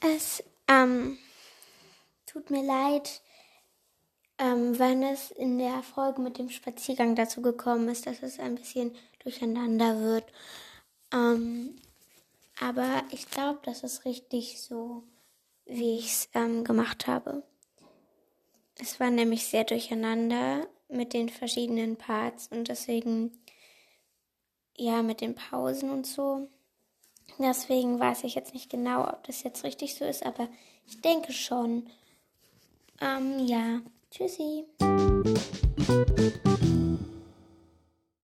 Es ähm, tut mir leid, ähm, wenn es in der Folge mit dem Spaziergang dazu gekommen ist, dass es ein bisschen durcheinander wird. Ähm, aber ich glaube, das ist richtig so, wie ich es ähm, gemacht habe. Es war nämlich sehr durcheinander mit den verschiedenen Parts und deswegen, ja, mit den Pausen und so. Deswegen weiß ich jetzt nicht genau, ob das jetzt richtig so ist, aber ich denke schon. Ähm, ja. Tschüssi.